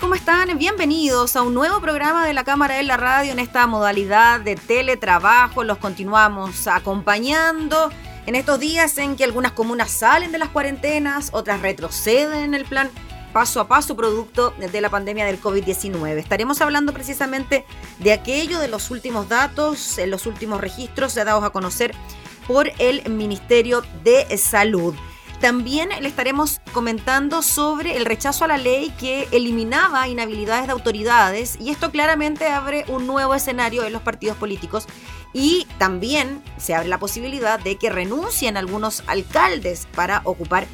¿Cómo están? Bienvenidos a un nuevo programa de la Cámara de la Radio en esta modalidad de teletrabajo. Los continuamos acompañando en estos días en que algunas comunas salen de las cuarentenas, otras retroceden en el plan paso a paso producto de la pandemia del COVID-19. Estaremos hablando precisamente de aquello, de los últimos datos, los últimos registros dados a conocer por el Ministerio de Salud. También le estaremos comentando sobre el rechazo a la ley que eliminaba inhabilidades de autoridades y esto claramente abre un nuevo escenario en los partidos políticos y también se abre la posibilidad de que renuncien algunos alcaldes para ocupar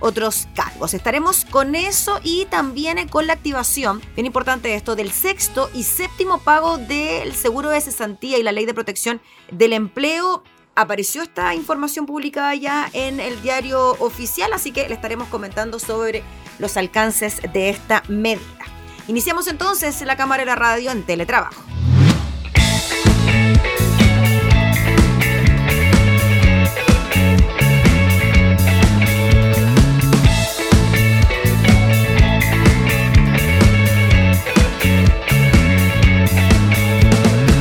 otros cargos. Estaremos con eso y también con la activación, bien importante esto, del sexto y séptimo pago del seguro de cesantía y la ley de protección del empleo apareció esta información publicada ya en el diario oficial, así que le estaremos comentando sobre los alcances de esta medida. Iniciamos entonces la cámara de la radio en teletrabajo.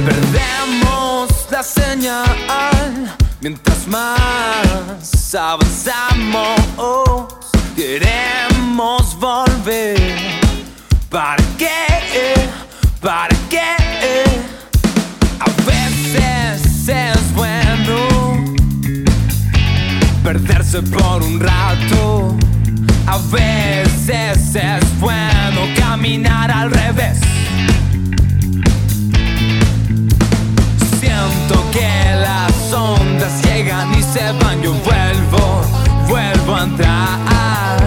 Perdemos la señal Mientras más avanzamos, queremos volver. ¿Para qué? ¿Para qué? A veces es bueno perderse por un rato. A veces es bueno caminar al revés. Que la ondas llegan y se van, yo vuelvo, vuelvo a entrar.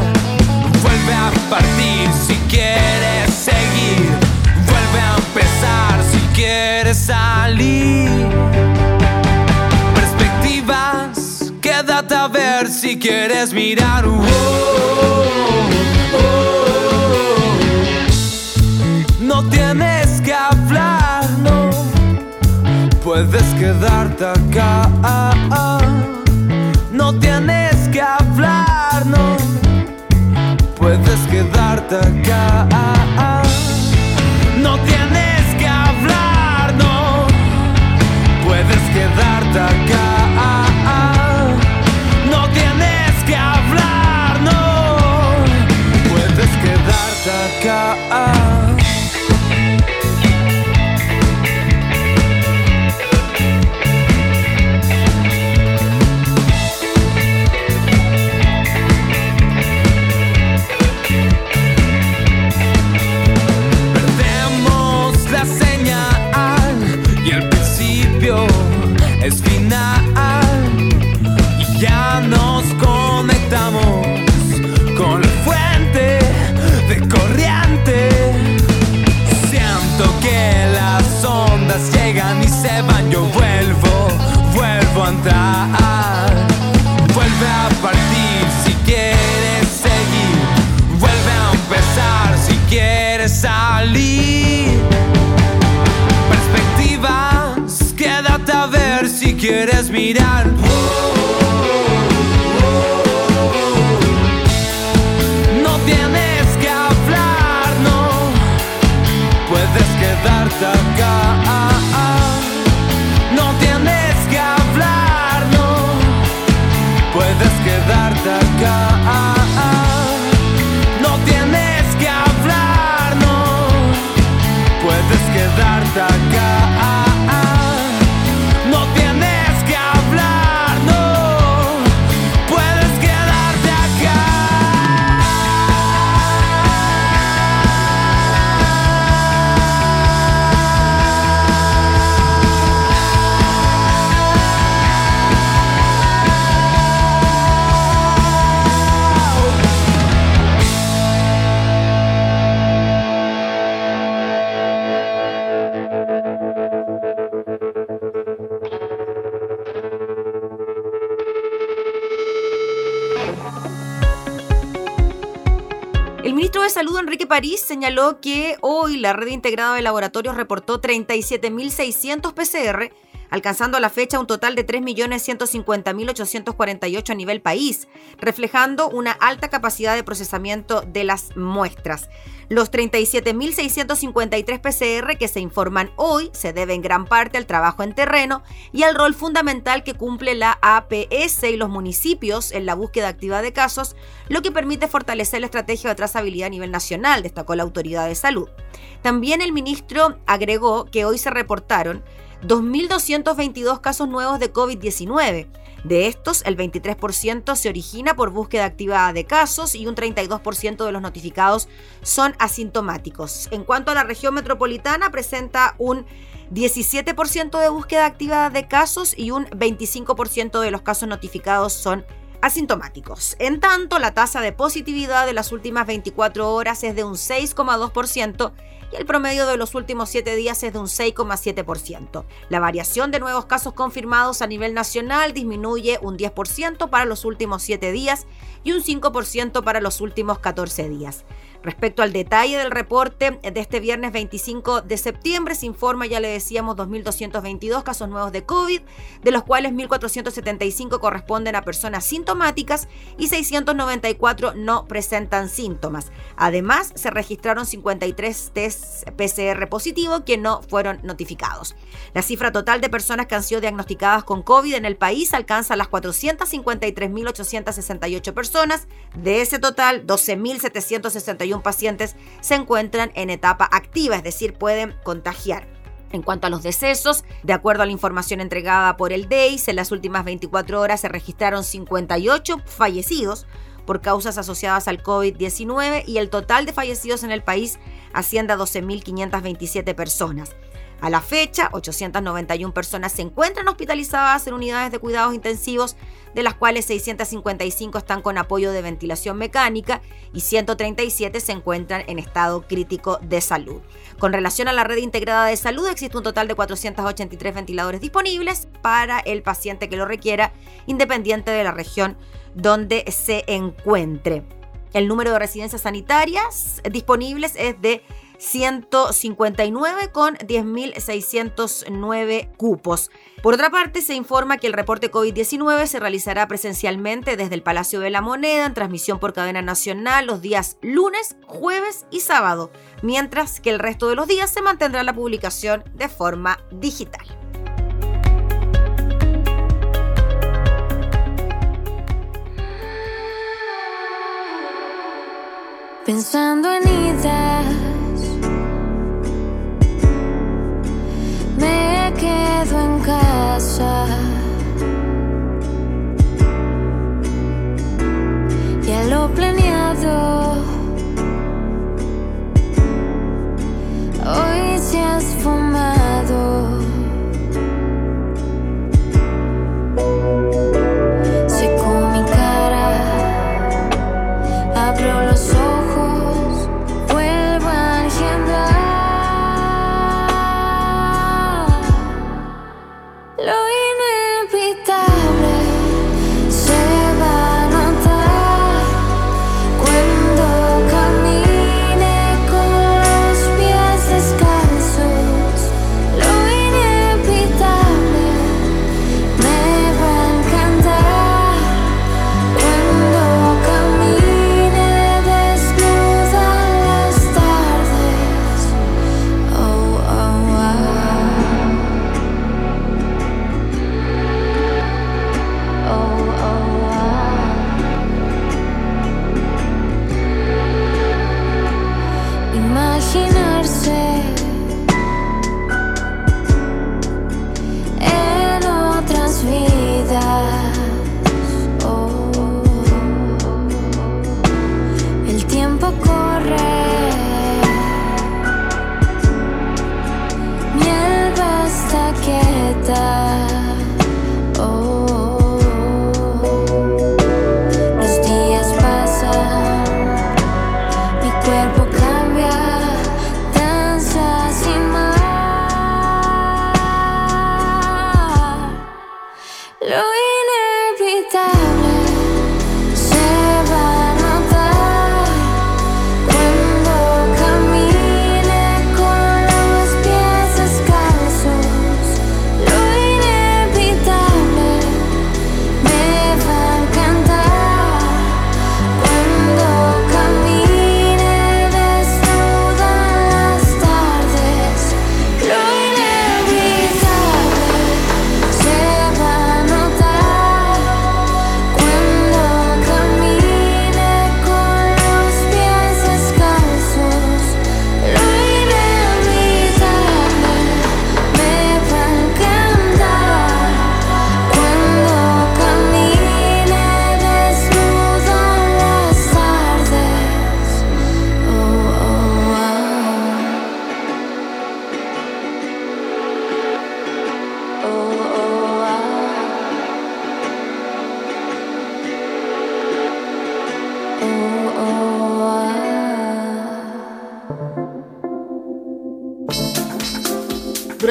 Vuelve a partir si quieres seguir, vuelve a empezar si quieres salir. Perspectivas, quédate a ver si quieres mirar. no puedes quedarte acá. No tienes que hablar, no. Puedes quedarte acá. Quieres mirar. No tienes que hablar, no. Puedes quedarte París, señaló que hoy la red integrada de laboratorios reportó 37.600 PCR alcanzando a la fecha un total de 3.150.848 a nivel país, reflejando una alta capacidad de procesamiento de las muestras. Los 37.653 PCR que se informan hoy se deben en gran parte al trabajo en terreno y al rol fundamental que cumple la APS y los municipios en la búsqueda activa de casos, lo que permite fortalecer la estrategia de trazabilidad a nivel nacional, destacó la autoridad de salud. También el ministro agregó que hoy se reportaron 2.222 casos nuevos de COVID-19. De estos, el 23% se origina por búsqueda activa de casos y un 32% de los notificados son asintomáticos. En cuanto a la región metropolitana, presenta un 17% de búsqueda activa de casos y un 25% de los casos notificados son asintomáticos. En tanto, la tasa de positividad de las últimas 24 horas es de un 6,2% el promedio de los últimos 7 días es de un 6,7%. La variación de nuevos casos confirmados a nivel nacional disminuye un 10% para los últimos 7 días y un 5% para los últimos 14 días. Respecto al detalle del reporte de este viernes 25 de septiembre, se informa, ya le decíamos, 2.222 casos nuevos de COVID, de los cuales 1.475 corresponden a personas sintomáticas y 694 no presentan síntomas. Además, se registraron 53 test PCR positivos que no fueron notificados. La cifra total de personas que han sido diagnosticadas con COVID en el país alcanza las 453.868 personas. De ese total, 12.761 pacientes se encuentran en etapa activa, es decir, pueden contagiar. En cuanto a los decesos, de acuerdo a la información entregada por el DEIS, en las últimas 24 horas se registraron 58 fallecidos por causas asociadas al COVID-19 y el total de fallecidos en el país asciende a 12.527 personas. A la fecha, 891 personas se encuentran hospitalizadas en unidades de cuidados intensivos, de las cuales 655 están con apoyo de ventilación mecánica y 137 se encuentran en estado crítico de salud. Con relación a la red integrada de salud, existe un total de 483 ventiladores disponibles para el paciente que lo requiera, independiente de la región donde se encuentre. El número de residencias sanitarias disponibles es de 159 con 10.609 cupos. Por otra parte, se informa que el reporte COVID-19 se realizará presencialmente desde el Palacio de la Moneda en transmisión por cadena nacional los días lunes, jueves y sábado, mientras que el resto de los días se mantendrá la publicación de forma digital. Pensando en ideas quedo en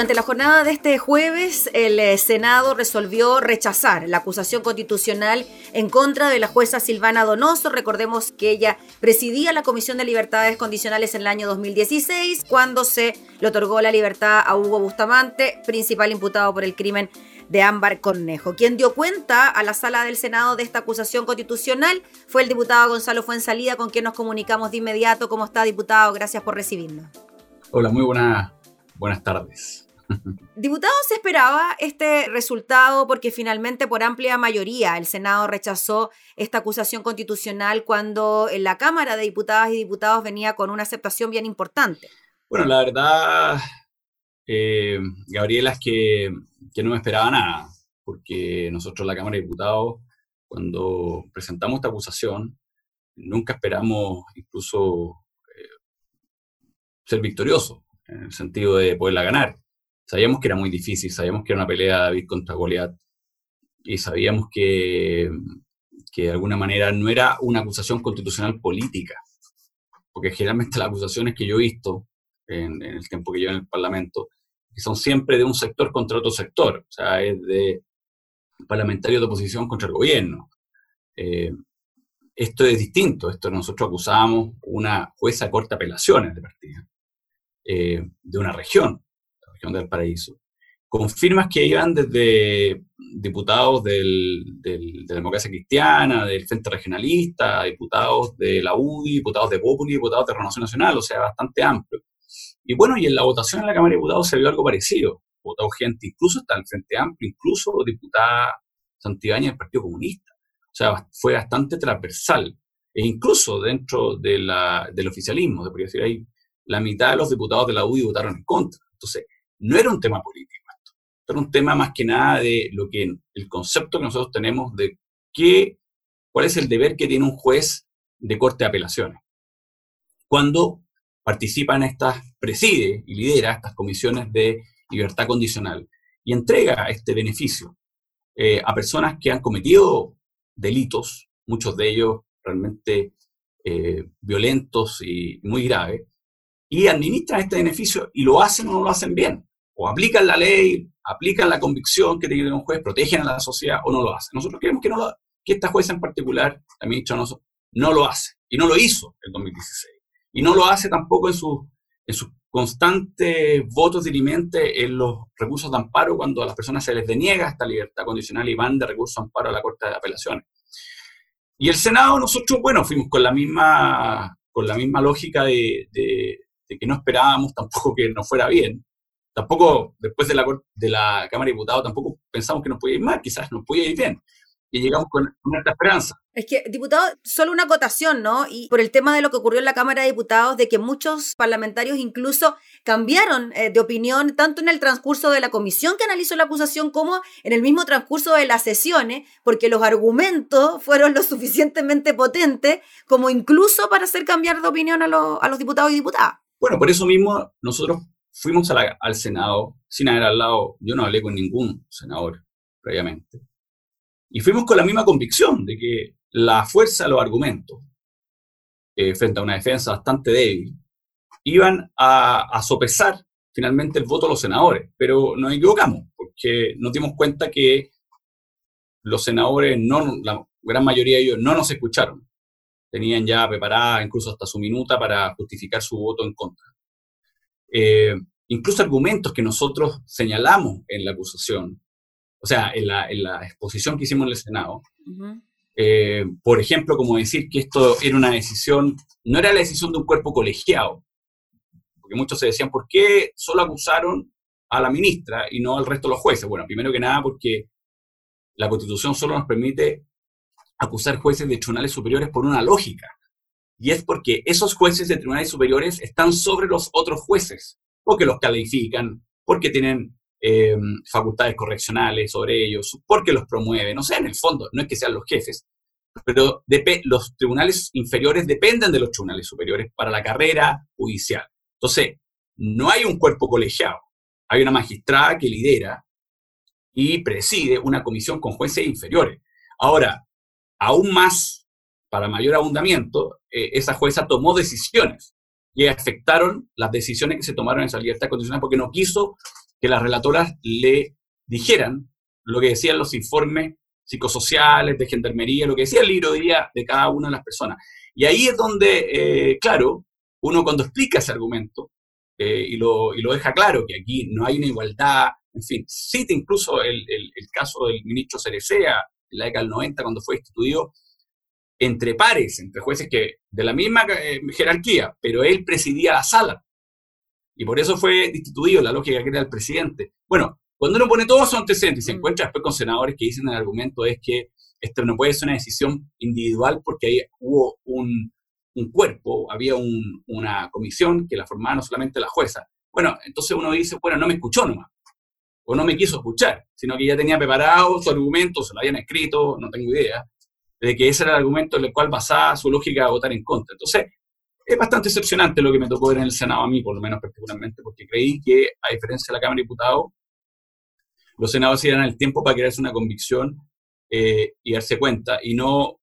Durante la jornada de este jueves, el eh, Senado resolvió rechazar la acusación constitucional en contra de la jueza Silvana Donoso. Recordemos que ella presidía la Comisión de Libertades Condicionales en el año 2016, cuando se le otorgó la libertad a Hugo Bustamante, principal imputado por el crimen de Ámbar Cornejo. Quien dio cuenta a la sala del Senado de esta acusación constitucional fue el diputado Gonzalo Fuensalida, con quien nos comunicamos de inmediato. ¿Cómo está, diputado? Gracias por recibirnos. Hola, muy buenas Buenas tardes. Diputado, se esperaba este resultado porque finalmente por amplia mayoría el Senado rechazó esta acusación constitucional cuando en la Cámara de Diputadas y Diputados venía con una aceptación bien importante. Bueno, la verdad, eh, Gabriela, es que, no me esperaba nada, porque nosotros la Cámara de Diputados, cuando presentamos esta acusación, nunca esperamos incluso eh, ser victoriosos en el sentido de poderla ganar. Sabíamos que era muy difícil, sabíamos que era una pelea de David contra Goliat y sabíamos que, que de alguna manera no era una acusación constitucional política, porque generalmente las acusaciones que yo he visto en, el tiempo que llevo en el Parlamento son siempre de un sector contra otro sector, o sea, es de parlamentarios de oposición contra el gobierno. Eh, esto es distinto, esto nosotros acusamos una jueza corta apelaciones de partida. Eh, de una región, del Paraíso, con firmas que iban desde diputados del, de la democracia cristiana, del Frente Regionalista, diputados de la UDI, diputados de Populi, diputados de Renovación Nacional, o sea, bastante amplio. Y bueno, y en la votación en la Cámara de Diputados se vio algo parecido. Votó gente, incluso está el Frente Amplio, incluso diputada Santibáñez del Partido Comunista. O sea, fue bastante transversal. E incluso dentro de la, del oficialismo, se podría decir, ahí la mitad de los diputados de la UDI votaron en contra. Entonces, no era un tema político esto. Era un tema más que nada de lo que el concepto que nosotros tenemos de qué, cuál es el deber que tiene un juez de corte de apelaciones. Cuando participa en estas, preside y lidera estas comisiones de libertad condicional y entrega este beneficio eh, a personas que han cometido delitos, muchos de ellos realmente eh, violentos y muy graves, y administran este beneficio y lo hacen o no lo hacen bien. O aplican la ley, aplican la convicción que tiene un juez, protegen a la sociedad o no lo hacen. Nosotros creemos que, no lo, que esta jueza en particular, la ministra no, no lo hace. Y no lo hizo en 2016. Y no lo hace tampoco en, su, en sus constantes votos dirimente en los recursos de amparo cuando a las personas se les deniega esta libertad condicional y van de recursos de amparo a la Corte de Apelaciones. Y el Senado, nosotros, bueno, fuimos con la misma, con la misma lógica de que no esperábamos tampoco que nos fuera bien. Tampoco, después de la, de la Cámara de Diputados, tampoco pensamos que nos podía ir mal, quizás nos podía ir bien. Y llegamos con una esperanza. Es que, diputado, solo una acotación, ¿no? Y por el tema de lo que ocurrió en la Cámara de Diputados, de que muchos parlamentarios incluso cambiaron eh, de opinión, tanto en el transcurso de la comisión que analizó la acusación como en el mismo transcurso de las sesiones, porque los argumentos fueron lo suficientemente potentes como incluso para hacer cambiar de opinión a, a los diputados y diputadas. Bueno, por eso mismo nosotros fuimos al Senado sin haber hablado, yo no hablé con ningún senador previamente, y fuimos con la misma convicción de que la fuerza de los argumentos, eh, frente a una defensa bastante débil, iban a, a, sopesar finalmente el voto de los senadores. Pero nos equivocamos, porque nos dimos cuenta que los senadores, no, la gran mayoría de ellos, no nos escucharon tenían ya preparada incluso hasta su minuta para justificar su voto en contra. Eh, incluso argumentos que nosotros señalamos en la acusación, o sea, en la, en la exposición que hicimos en el Senado, eh, por ejemplo, como decir que esto era una decisión, no era la decisión de un cuerpo colegiado, porque muchos se decían, ¿por qué solo acusaron a la ministra y no al resto de los jueces? Bueno, primero que nada porque la Constitución solo nos permite acusar jueces de tribunales superiores por una lógica. Y es porque esos jueces de tribunales superiores están sobre los otros jueces, porque los califican, porque tienen eh, facultades correccionales sobre ellos, porque los promueven. O sea, en el fondo, no es que sean los jefes, pero los tribunales inferiores dependen de los tribunales superiores para la carrera judicial. Entonces, no hay un cuerpo colegiado, hay una magistrada que lidera y preside una comisión con jueces inferiores. Ahora, aún más, para mayor abundamiento, eh, esa jueza tomó decisiones y afectaron las decisiones que se tomaron en esa libertad condicional porque no quiso que las relatoras le dijeran lo que decían los informes psicosociales, de gendarmería, lo que decía el libro de de cada una de las personas. Y ahí es donde, eh, claro, uno cuando explica ese argumento eh, y, lo, y, lo, deja claro, que aquí no hay una igualdad, en fin, cita incluso el, el, el caso del ministro Cerecea la década del 90 cuando fue instituido entre pares, entre jueces que de la misma eh, jerarquía, pero él presidía la sala. Y por eso fue destituido la lógica que era el presidente. Bueno, cuando uno pone todos antecedentes y se mm. encuentra después con senadores que dicen el argumento es que esto no puede ser una decisión individual porque ahí hubo un, un cuerpo, había un, una comisión que la formaba no solamente la jueza. Bueno, entonces uno dice, bueno, no me escuchó nomás, o no me quiso escuchar, sino que ya tenía preparado su argumento, se lo habían escrito, no tengo idea, de que ese era el argumento en el cual basaba su lógica de votar en contra. Entonces, es bastante decepcionante lo que me tocó ver en el Senado a mí, por lo menos particularmente, porque creí que, a diferencia de la Cámara de Diputados, los senadores se el tiempo para crearse una convicción eh, y darse cuenta, y no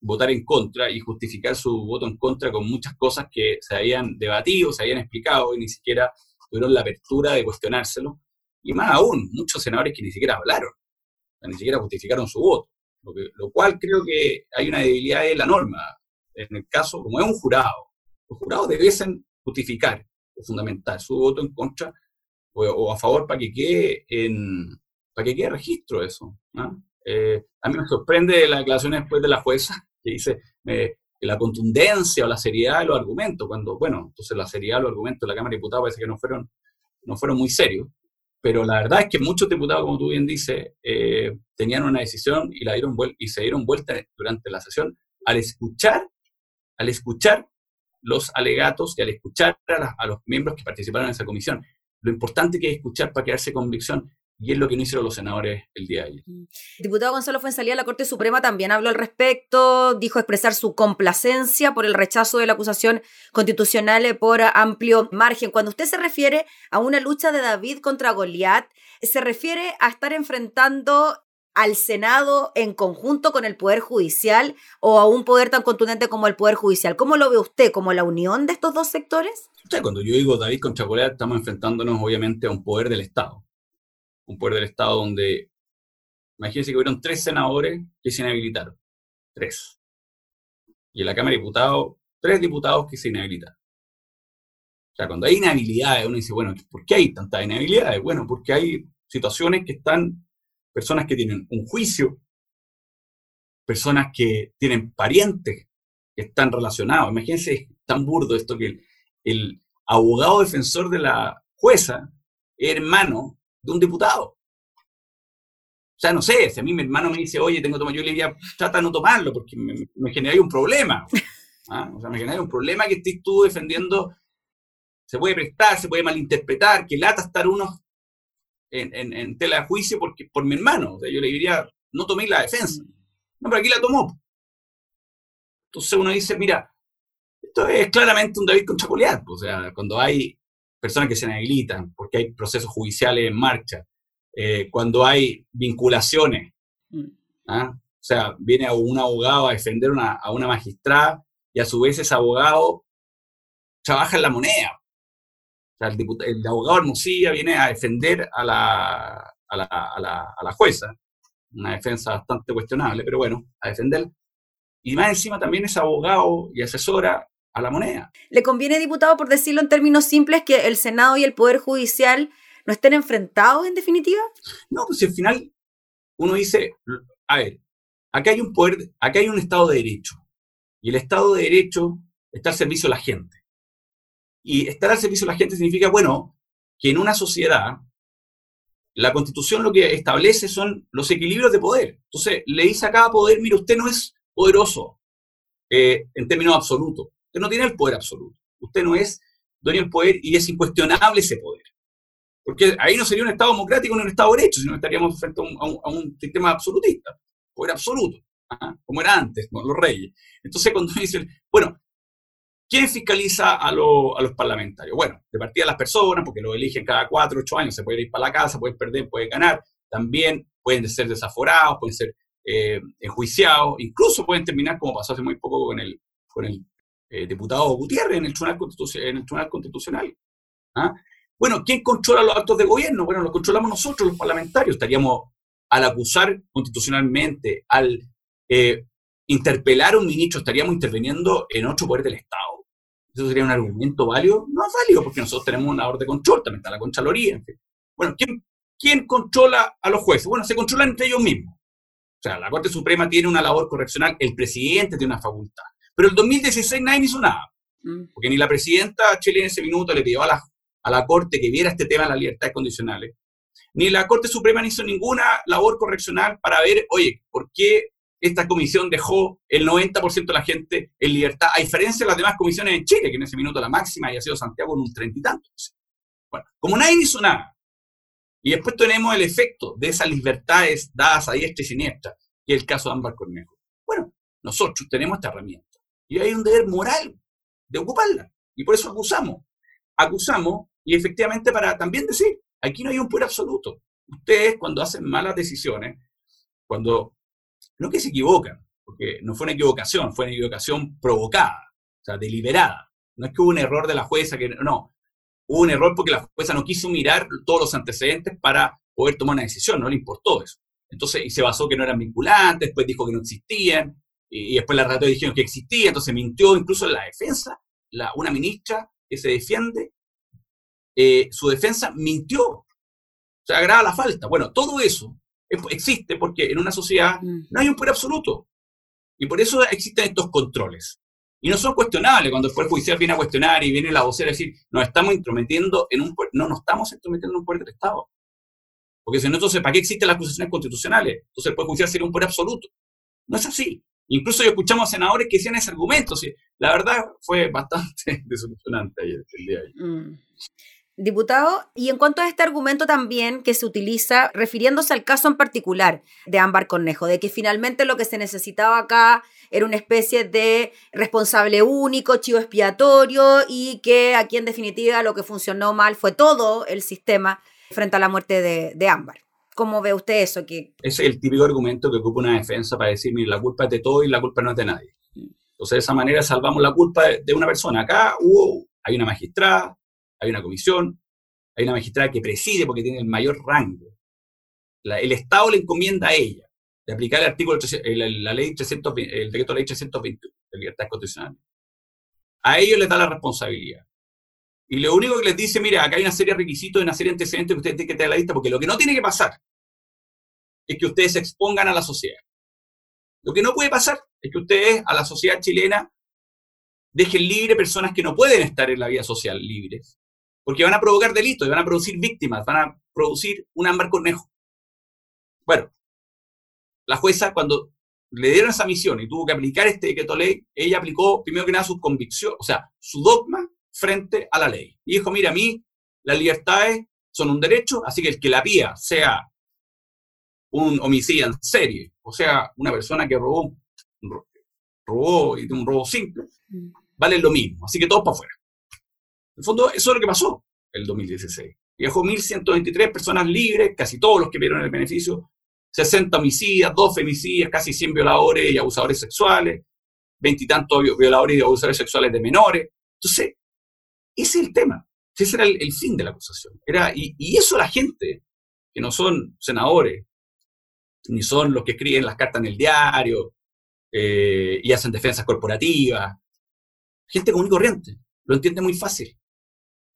votar en contra y justificar su voto en contra con muchas cosas que se habían debatido, se habían explicado y ni siquiera tuvieron la apertura de cuestionárselo. Y más aún, muchos senadores que ni siquiera hablaron, ni siquiera justificaron su voto. Lo, cual creo que hay una debilidad de la norma. En el caso, como es un jurado, los jurados debiesen justificar o fundamentar su voto en contra o, a favor para que quede en para que quede registro eso. Eh, a mí me sorprende la declaración después de la jueza que dice eh, la contundencia o la seriedad de los argumentos, cuando, bueno, entonces la seriedad de los argumentos de la Cámara de Diputados parece que no fueron, no fueron muy serios, pero la verdad es que muchos diputados, como tú bien dices, eh, tenían una decisión y, la dieron y se dieron vuelta durante la sesión al escuchar, al escuchar los alegatos y al escuchar a, los miembros que participaron en esa comisión. Lo importante que es escuchar para quedarse convicción y es lo que no hicieron los senadores el día de ayer. El mm. diputado Gonzalo Fuensalía de la Corte Suprema también habló al respecto, dijo expresar su complacencia por el rechazo de la acusación constitucional por amplio margen. Cuando usted se refiere a una lucha de David contra Goliat, se refiere a estar enfrentando al Senado en conjunto con el Poder Judicial o a un poder tan contundente como el Poder Judicial. ¿Cómo lo ve usted? ¿Como la unión de estos dos sectores? Cuando yo digo David contra Goliat, estamos enfrentándonos obviamente a un poder del Estado. Un poder del Estado donde, imagínense que hubieron tres senadores que se inhabilitaron. Tres. Y en la Cámara de Diputados, tres diputados que se inhabilitaron. O sea, cuando hay inhabilidades, uno dice, bueno, ¿por qué hay tantas inhabilidades? Bueno, porque hay situaciones que están personas que tienen un juicio, personas que tienen parientes que están relacionados. Imagínense, es tan burdo esto que el, abogado defensor de la jueza hermano de un diputado. O sea, no sé, si a mí mi hermano me dice, oye, tengo que tomar, yo le diría, trata de no tomarlo, porque me, me genera un problema. ¿ah? O sea, me genera un problema que estés tú defendiendo, se puede prestar, se puede malinterpretar, que lata estar uno en, tela de juicio porque, por mi hermano. O sea, yo le diría, no tomé la defensa. No, pero aquí la tomó. Entonces uno dice, mira, esto es claramente un David con Goliat. O sea, cuando hay personas que se inhabilitan porque hay procesos judiciales en marcha, eh, cuando hay vinculaciones, mm. ¿ah? o sea, viene un abogado a defender a una magistrada y a su vez ese abogado trabaja en la moneda el, abogado Hermosilla viene a defender a la, a la, a, la, a la jueza, una defensa bastante cuestionable, pero bueno, a defender. Y más encima también es abogado y asesora a la moneda. ¿Le conviene, diputado, por decirlo en términos simples, que el Senado y el Poder Judicial no estén enfrentados en definitiva? No, pues al final uno dice, a ver, aquí hay un poder, aquí hay un Estado de Derecho. Y el Estado de Derecho está al servicio de la gente. Y estar al servicio de la gente significa, bueno, que en una sociedad la constitución lo que establece son los equilibrios de poder. Entonces, le dice a cada poder, mire, usted no es poderoso eh, en términos absolutos. Usted no tiene el poder absoluto. Usted no es dueño del poder y es incuestionable ese poder. Porque ahí no sería un Estado democrático ni un Estado de derecho, sino estaríamos frente a un, sistema absolutista, poder absoluto, como era antes, con los reyes. Entonces, cuando dicen, bueno, ¿Quién fiscaliza a, los parlamentarios? Bueno, de partida las personas, porque lo eligen cada cuatro, ocho años, se pueden ir para la casa, pueden perder, pueden ganar, también pueden ser desaforados, pueden ser eh, enjuiciados, incluso pueden terminar, como pasó hace muy poco con el, con el eh, diputado Gutiérrez en el Tribunal, Constitucional. ¿ah? Bueno, ¿quién controla los actos de gobierno? Bueno, los controlamos nosotros, los parlamentarios. Estaríamos al acusar constitucionalmente, al eh, interpelar a un ministro, estaríamos interviniendo en otro poder del Estado. ¿Eso sería un argumento válido? No es válido, porque nosotros tenemos una orden de control, también está la Contraloría. En fin. Bueno, ¿quién, ¿quién controla a los jueces? Bueno, se controlan entre ellos mismos. O sea, la Corte Suprema tiene una labor correccional, el presidente tiene una facultad. Pero el 2016 nadie hizo nada. Mm. Porque ni la presidenta chilena en ese minuto le pidió a la, a la Corte que viera este tema de las libertades condicionales. Ni la Corte Suprema hizo ninguna labor correccional para ver, oye, ¿por qué esta comisión dejó el 90% de la gente en libertad, a diferencia de las demás comisiones en Chile, que en ese minuto la máxima había sido Santiago en un treinta y tantos. Bueno, como nadie hizo nada, y después tenemos el efecto de esas libertades dadas a diestra y siniestra, que es el caso de Ámbar Cornejo. Bueno, nosotros tenemos esta herramienta y hay un deber moral de ocuparla, y por eso acusamos. Acusamos, y efectivamente para también decir, aquí no hay un poder absoluto. Ustedes cuando hacen malas decisiones, cuando no que se equivocan, porque no fue una equivocación, fue una equivocación provocada, o sea, deliberada. No es que hubo un error de la jueza, que no, hubo un error porque la jueza no quiso mirar todos los antecedentes para poder tomar una decisión, no le importó eso. Entonces, y se basó que no eran vinculantes, después dijo que no existían, y, después la relatora dijeron que existía, entonces mintió incluso en la defensa, la, una ministra que se defiende, eh, su defensa mintió, o sea, agrava la falta. Bueno, todo eso existe porque en una sociedad mm. no hay un poder absoluto. Y por eso existen estos controles. Y no son cuestionables cuando el Poder Judicial viene a cuestionar y viene la vocera a decir, nos estamos intrometiendo en un no nos estamos intrometiendo en un poder del Estado. Porque si no, entonces, ¿para qué existen las acusaciones constitucionales? Entonces el Poder Judicial sería un poder absoluto. No es así. Incluso yo escuchamos senadores que decían ese argumento. la verdad fue bastante desilusionante ayer, el día. Mm. Diputado, y en cuanto a este argumento también que se utiliza refiriéndose al caso en particular de Ámbar Cornejo, de que finalmente lo que se necesitaba acá era una especie de responsable único, chivo expiatorio y que aquí en definitiva lo que funcionó mal fue todo el sistema frente a la muerte de, de Ámbar. ¿Cómo ve usted eso? Que... Es el típico argumento que ocupa una defensa para decir, mire, la culpa es de todo y la culpa no es de nadie. Entonces, de esa manera salvamos la culpa de una persona. Acá hubo, hay una magistrada, hay una comisión, hay una magistrada que preside porque tiene el mayor rango. el Estado le encomienda a ella de aplicar el artículo, la, ley 300, el decreto de ley 321 de libertad constitucional. A ellos les da la responsabilidad. Y lo único que les dice, mira, acá hay una serie de requisitos, una serie de antecedentes que ustedes tienen que tener a la lista, porque lo que no tiene que pasar es que ustedes se expongan a la sociedad. Lo que no puede pasar es que ustedes a la sociedad chilena dejen libre personas que no pueden estar en la vida social libres, porque van a provocar delitos, van a producir víctimas, van a producir un ámbar cornejo. Bueno, la jueza cuando le dieron esa misión y tuvo que aplicar este decreto ley, ella aplicó primero que nada su convicción, o sea, su dogma frente a la ley. Y dijo, mira, a mí las libertades son un derecho, así que el que la pía sea un homicidio en serie, o sea, una persona que robó, robó y de un robo simple, mm. vale lo mismo. Así que todos para afuera. En el fondo, eso es lo que pasó el 2016. Viajó 1.123 personas libres, casi todos los que vieron el beneficio, 60 homicidas, 2 femicidas, casi 100 violadores y abusadores sexuales, veintitantos violadores y abusadores sexuales de menores. Entonces, ese es el tema. Ese era el, fin de la acusación. Era, y, eso la gente, que no son senadores, ni son los que escriben las cartas en el diario eh, y hacen defensas corporativas, gente común y corriente, lo entiende muy fácil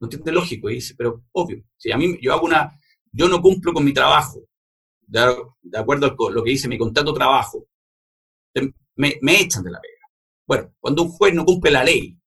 no entiende lógico, y dice, pero obvio, si a mí yo hago una, yo no cumplo con mi trabajo, de, acuerdo con lo que dice mi contrato trabajo, me, me echan de la pega. Bueno, cuando un juez no cumple la ley,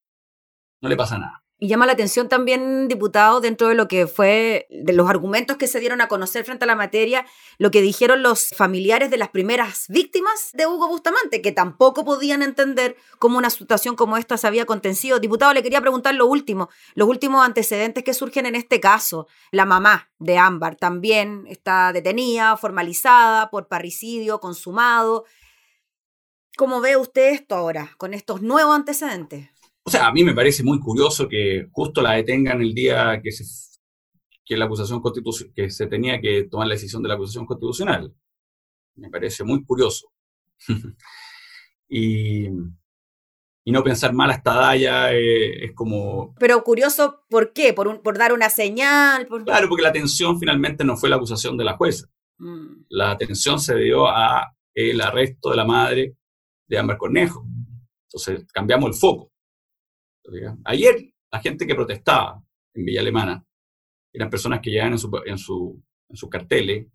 no le pasa nada. Y llama la atención también, diputado, dentro de lo que fue, de los argumentos que se dieron a conocer frente a la materia, lo que dijeron los familiares de las primeras víctimas de Hugo Bustamante, que tampoco podían entender cómo una situación como esta se había contencido. Diputado, le quería preguntar lo último, los últimos antecedentes que surgen en este caso. La mamá de Ámbar también está detenida, formalizada por parricidio consumado. ¿Cómo ve usted esto ahora, con estos nuevos antecedentes? O sea, a mí me parece muy curioso que justo la detengan el día que se, que la acusación que se tenía que tomar la decisión de la acusación constitucional. Me parece muy curioso. y y no pensar mal hasta Daya eh, es como... Pero curioso, ¿por qué? ¿Por, un- por dar una señal? Por... Claro, porque la atención finalmente no fue la acusación de la jueza. Mm. La atención se dio a el arresto de la madre de Ámbar Cornejo. Entonces cambiamos el foco. Ayer la gente que protestaba en Villa Alemana eran personas que llevaban en, su, en, su, en sus carteles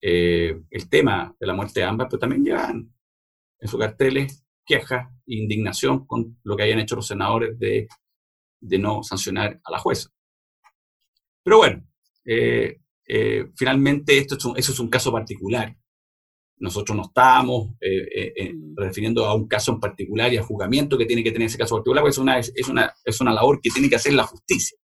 eh, el tema de la muerte de Ámbar, pero también llevaban en sus carteles quejas e indignación con lo que habían hecho los senadores de, de no sancionar a la jueza. Pero bueno, eh, eh, finalmente esto es un, eso es un caso particular. Nosotros no estamos eh, eh, eh, refiriendo a un caso en particular y al juzgamiento que tiene que tener ese caso particular, porque es una, es, una, es una labor que tiene que hacer la justicia.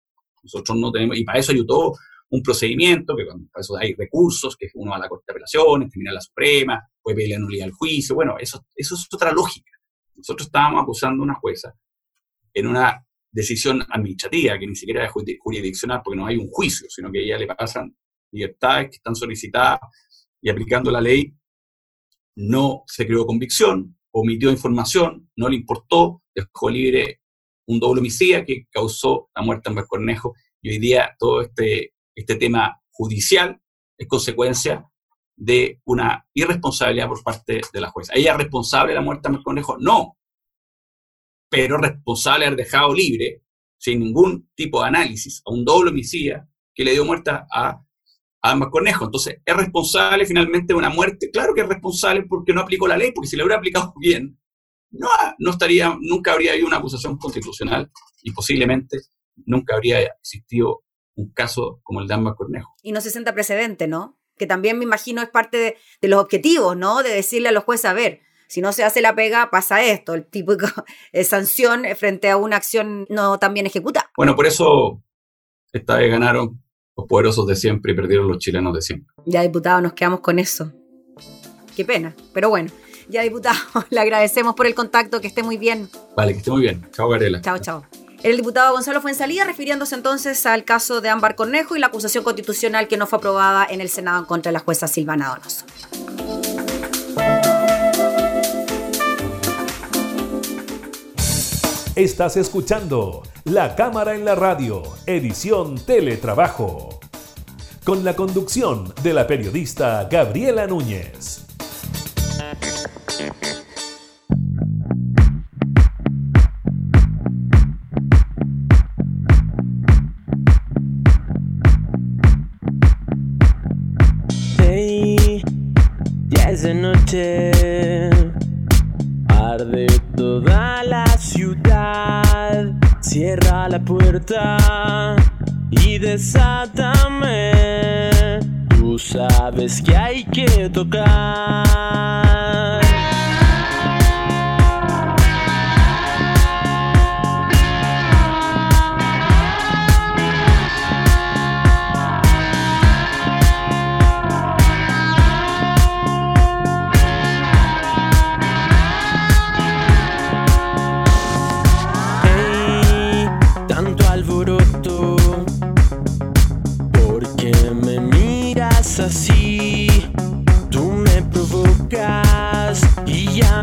Nosotros no tenemos, y para eso hay todo un procedimiento, que cuando- para eso hay recursos, que uno va a la Corte de Apelaciones, termina la Suprema, puede pedir la nulidad al juicio, bueno, eso, eso es otra lógica. Nosotros estábamos acusando a una jueza en una decisión administrativa, que ni siquiera es jurisdiccional, porque no hay un juicio, sino que a ella le pasan libertades que están solicitadas y aplicando la ley, no se creó convicción, omitió información, no le importó, dejó libre un doble homicida que causó la muerte en Cornejo y hoy día todo este, este tema judicial es consecuencia de una irresponsabilidad por parte de la jueza. ¿Ella es responsable de la muerte de Cornejo? No, pero responsable de haber dejado libre, sin ningún tipo de análisis, a un doble homicida que le dio muerte a ambas Cornejo. Entonces, ¿es responsable finalmente de una muerte? Claro que es responsable porque no aplicó la ley, porque si la hubiera aplicado bien, no, no estaría, nunca habría habido una acusación constitucional y posiblemente nunca habría existido un caso como el de ambas Cornejo. Y no se sienta precedente, ¿no? Que también me imagino es parte de, de los objetivos, ¿no? De decirle a los jueces, a ver, si no se hace la pega, pasa esto, el típico eh, sanción frente a una acción no tan bien ejecutada. Bueno, por eso esta vez ganaron los poderosos de siempre y perdieron los chilenos de siempre. Ya, diputado, nos quedamos con eso. Qué pena, pero bueno. Ya, diputado, le agradecemos por el contacto, que esté muy bien. Vale, que esté muy bien. Chao, Garela. Chao, chao. El diputado Gonzalo Fuensalía refiriéndose entonces al caso de Ámbar Cornejo y la acusación constitucional que no fue aprobada en el Senado en contra de la jueza Silvana Donoso. Estás escuchando La Cámara en la Radio, edición Teletrabajo. Con la conducción de la periodista Gabriela Núñez. Hey, ya es de noche, arde toda la ciudad. Cierra la puerta y desátame. Tú sabes que hay que tocar.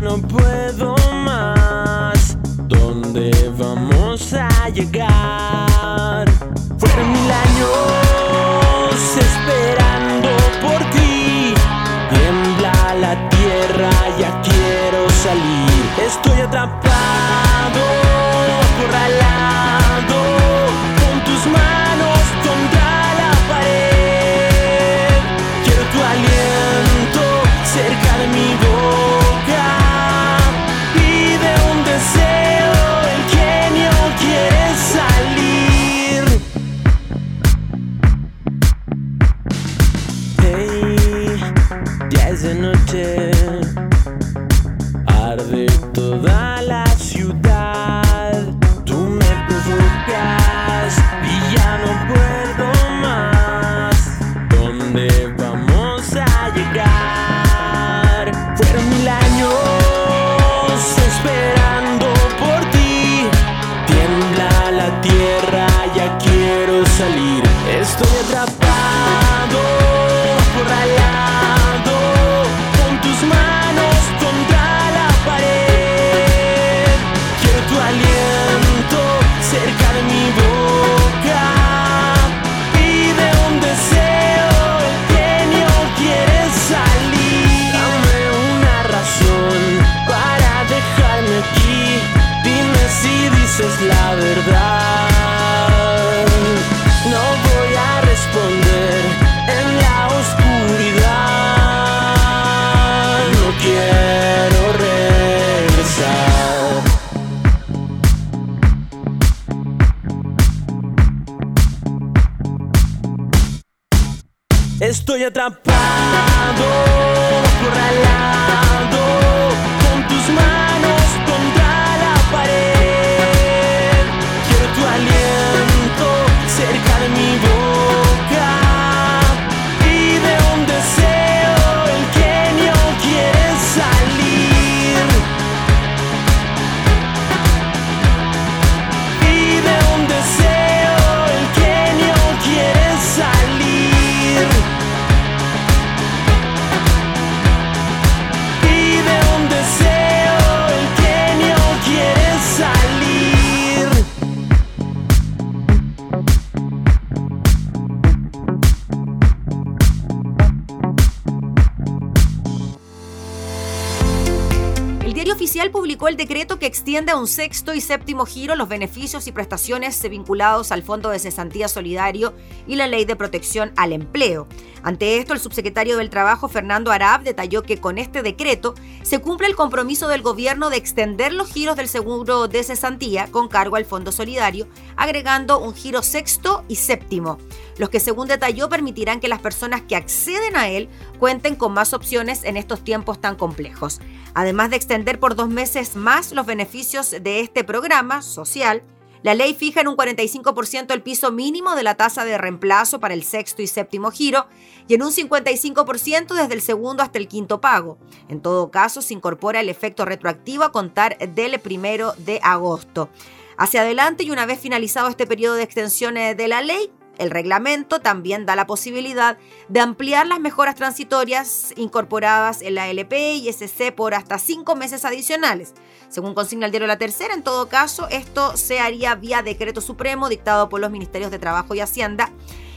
No puedo más. ¿Dónde vamos a llegar? Fueron mil años esperando por ti. Tiembla la tierra, ya quiero salir. Estoy atrapado, extiende a un sexto y séptimo giro los beneficios y prestaciones vinculados al Fondo de Cesantía Solidario y la Ley de Protección al Empleo. Ante esto, el subsecretario del Trabajo, Fernando Arab, detalló que con este decreto se cumple el compromiso del gobierno de extender los giros del seguro de cesantía con cargo al Fondo Solidario, agregando un giro sexto y séptimo, los que según detalló permitirán que las personas que acceden a él cuenten con más opciones en estos tiempos tan complejos. Además de extender por dos meses más los beneficios de este programa social, la ley fija en un 45% el piso mínimo de la tasa de reemplazo para el sexto y séptimo giro y en un 55% desde el segundo hasta el quinto pago. En todo caso, se incorpora el efecto retroactivo a contar del primero de agosto. Hacia adelante y una vez finalizado este periodo de extensión eh, de la ley, el reglamento también da la posibilidad de ampliar las mejoras transitorias incorporadas en la LP y SC por hasta cinco meses adicionales. Según consigna el diario La Tercera, en todo caso, esto se haría vía decreto supremo dictado por los Ministerios de Trabajo y Hacienda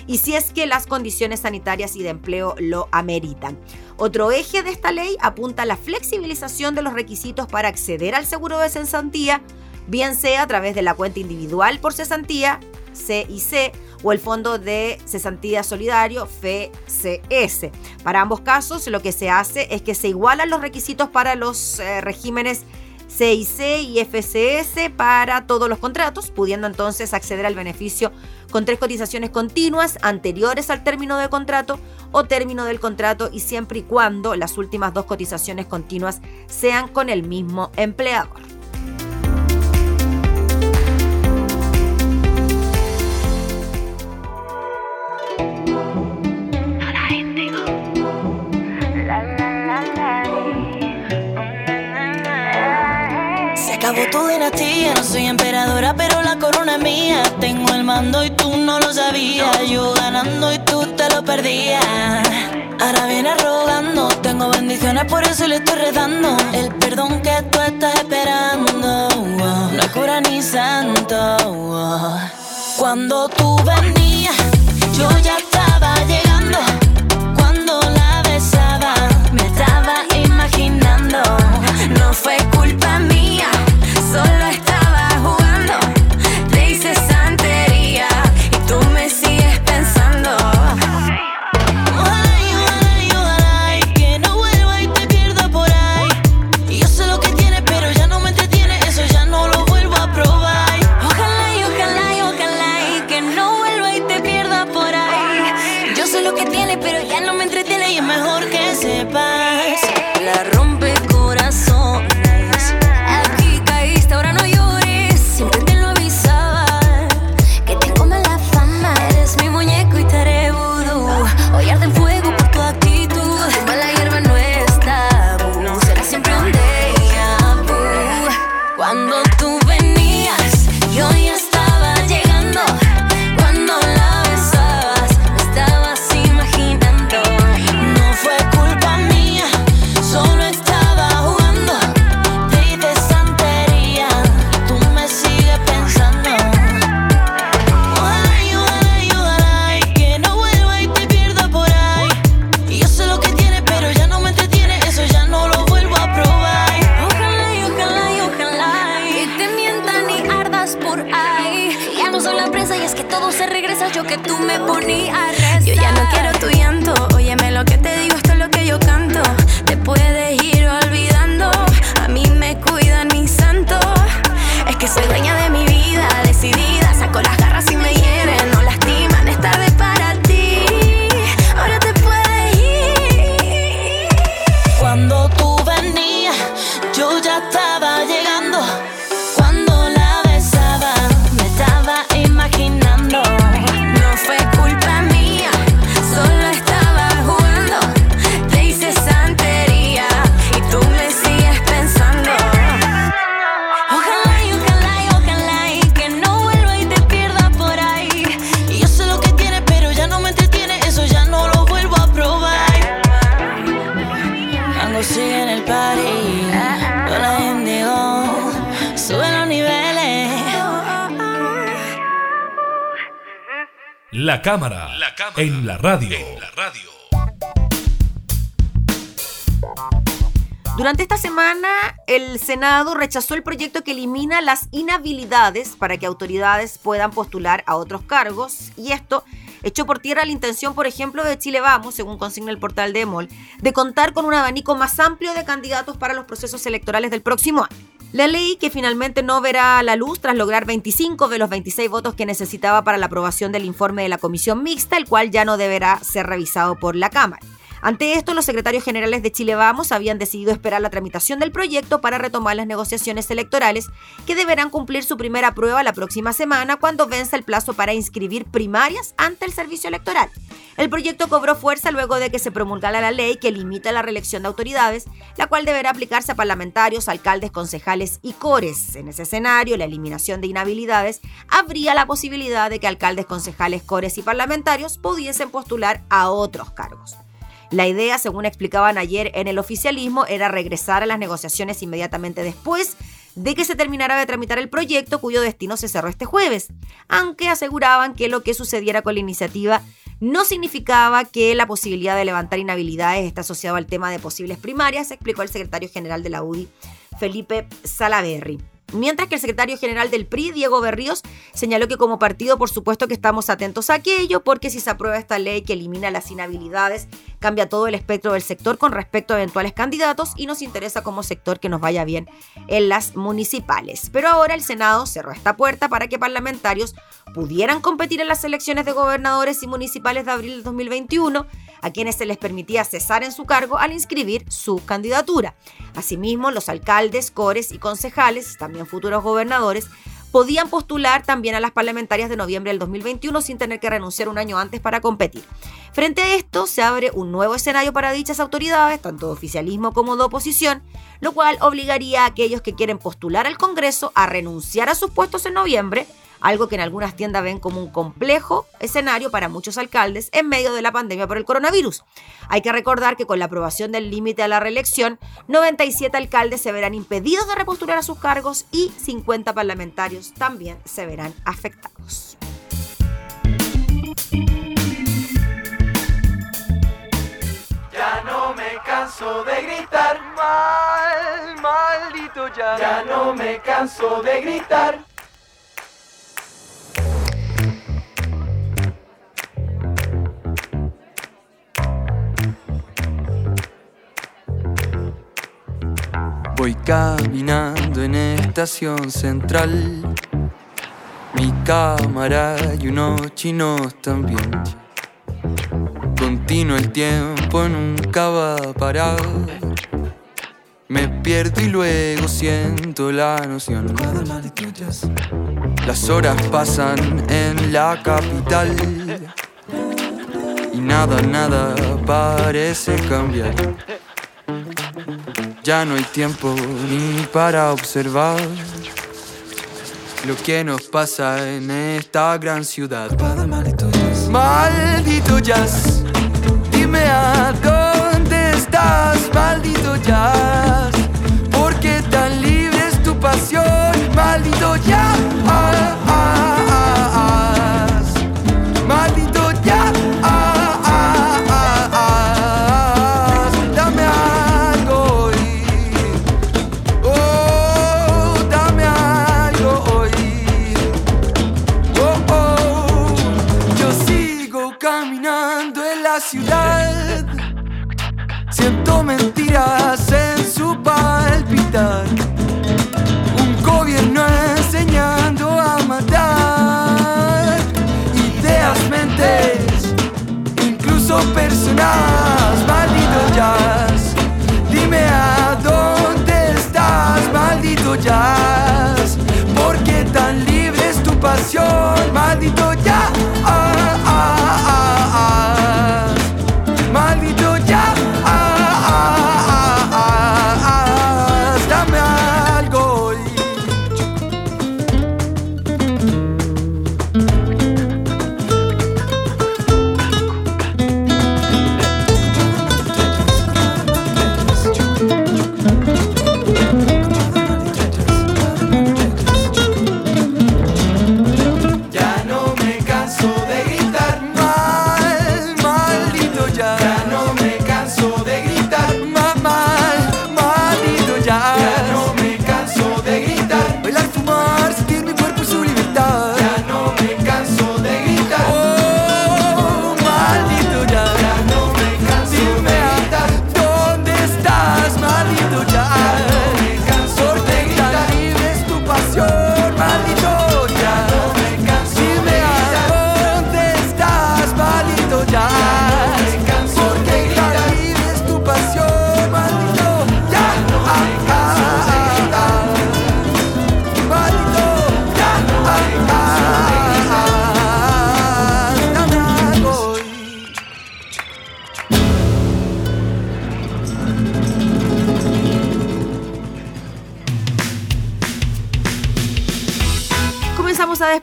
y si es que las condiciones sanitarias y de empleo lo ameritan. Otro eje de esta ley apunta a la flexibilización de los requisitos para acceder al seguro de cesantía, bien sea a través de la cuenta individual por cesantía, CIC, o el Fondo de Cesantía Solidario, FCS. Para ambos casos, lo que se hace es que se igualan los requisitos para los eh, regímenes CIC y FCS para todos los contratos, pudiendo entonces acceder al beneficio con tres cotizaciones continuas anteriores al término del contrato o término del contrato y siempre y cuando las últimas dos cotizaciones continuas sean con el mismo empleador. Acabó tu dinastía, no soy emperadora, pero la corona es mía. Tengo el mando y tú no lo sabías. Yo ganando y tú te lo perdías. Ahora viene rogando, tengo bendiciones, por eso le estoy redando. El perdón que tú estás esperando, no es cura ni santo. Cuando tú venías, yo ya estaba llegando. Cuando la besaba, me estaba imaginando. No fue culpa mía, La cámara, en la radio. Durante esta semana, el Senado rechazó el proyecto que elimina las inhabilidades para que autoridades puedan postular a otros cargos y esto echó por tierra la intención, por ejemplo, de Chile Vamos, según consigna el portal de EMOL, de contar con un abanico más amplio de candidatos para los procesos electorales del próximo año. La ley que finalmente no verá la luz tras lograr 25 de los 26 votos que necesitaba para la aprobación del informe de la comisión mixta, el cual ya no deberá ser revisado por la Cámara. Ante esto, los secretarios generales de Chile Vamos habían decidido esperar la tramitación del proyecto para retomar las negociaciones electorales que deberán cumplir su primera prueba la próxima semana cuando venza el plazo para inscribir primarias ante el servicio electoral. El proyecto cobró fuerza luego de que se promulgara la ley que limita la reelección de autoridades, la cual deberá aplicarse a parlamentarios, alcaldes, concejales y cores. En ese escenario, la eliminación de inhabilidades habría la posibilidad de que alcaldes, concejales, cores y parlamentarios pudiesen postular a otros cargos. La idea, según explicaban ayer en el oficialismo, era regresar a las negociaciones inmediatamente después de que se terminara de tramitar el proyecto cuyo destino se cerró este jueves, aunque aseguraban que lo que sucediera con la iniciativa no significaba que la posibilidad de levantar inhabilidades está asociado al tema de posibles primarias, explicó el secretario general de la UDI, Felipe Salaverry. Mientras que el secretario general del PRI, Diego Berríos, señaló que como partido por supuesto que estamos atentos a aquello, porque si se aprueba esta ley que elimina las inhabilidades, cambia todo el espectro del sector con respecto a eventuales candidatos y nos interesa como sector que nos vaya bien en las municipales. Pero ahora el Senado cerró esta puerta para que parlamentarios pudieran competir en las elecciones de gobernadores y municipales de abril de 2021, a quienes se les permitía cesar en su cargo al inscribir su candidatura. Asimismo, los alcaldes, cores y concejales, también futuros gobernadores, podían postular también a las parlamentarias de noviembre del 2021 sin tener que renunciar un año antes para competir. Frente a esto, se abre un nuevo escenario para dichas autoridades, tanto de oficialismo como de oposición, lo cual obligaría a aquellos que quieren postular al Congreso a renunciar a sus puestos en noviembre, algo que en algunas tiendas ven como un complejo escenario para muchos alcaldes en medio de la pandemia por el coronavirus. Hay que recordar que con la aprobación del límite a la reelección, 97 alcaldes se verán impedidos de repostular a sus cargos y 50 parlamentarios también se verán afectados. Ya no me canso de gritar. Mal, maldito ya. Ya no me canso de gritar. Voy caminando en estación central. Mi cámara y unos chinos también. Continuo el tiempo nunca va a parar. Me pierdo y luego siento la noción. Las horas pasan en la capital. Y nada, nada parece cambiar. Ya no hay tiempo ni para observar lo que nos pasa en esta gran ciudad. Maldito jazz, dime a dónde estás, maldito jazz. ¿Por qué tan libre es tu pasión, maldito jazz? Sembrando mentiras en su palpitar. Un gobierno enseñando a matar. Ideas, mentes, incluso personas. Maldito jazz. Dime a dónde estás, maldito jazz. ¿Por qué tan libre es tu pasión, maldito jazz?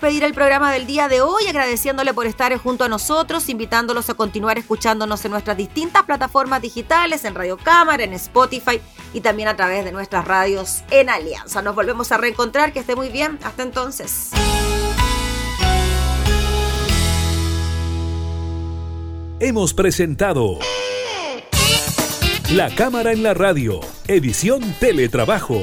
Despedir el programa del día de hoy, agradeciéndole por estar junto a nosotros, invitándolos a continuar escuchándonos en nuestras distintas plataformas digitales, en Radio Cámara, en Spotify y también a través de nuestras radios en Alianza. Nos volvemos a reencontrar, que esté muy bien. Hasta entonces. Hemos presentado La Cámara en la Radio, edición Teletrabajo.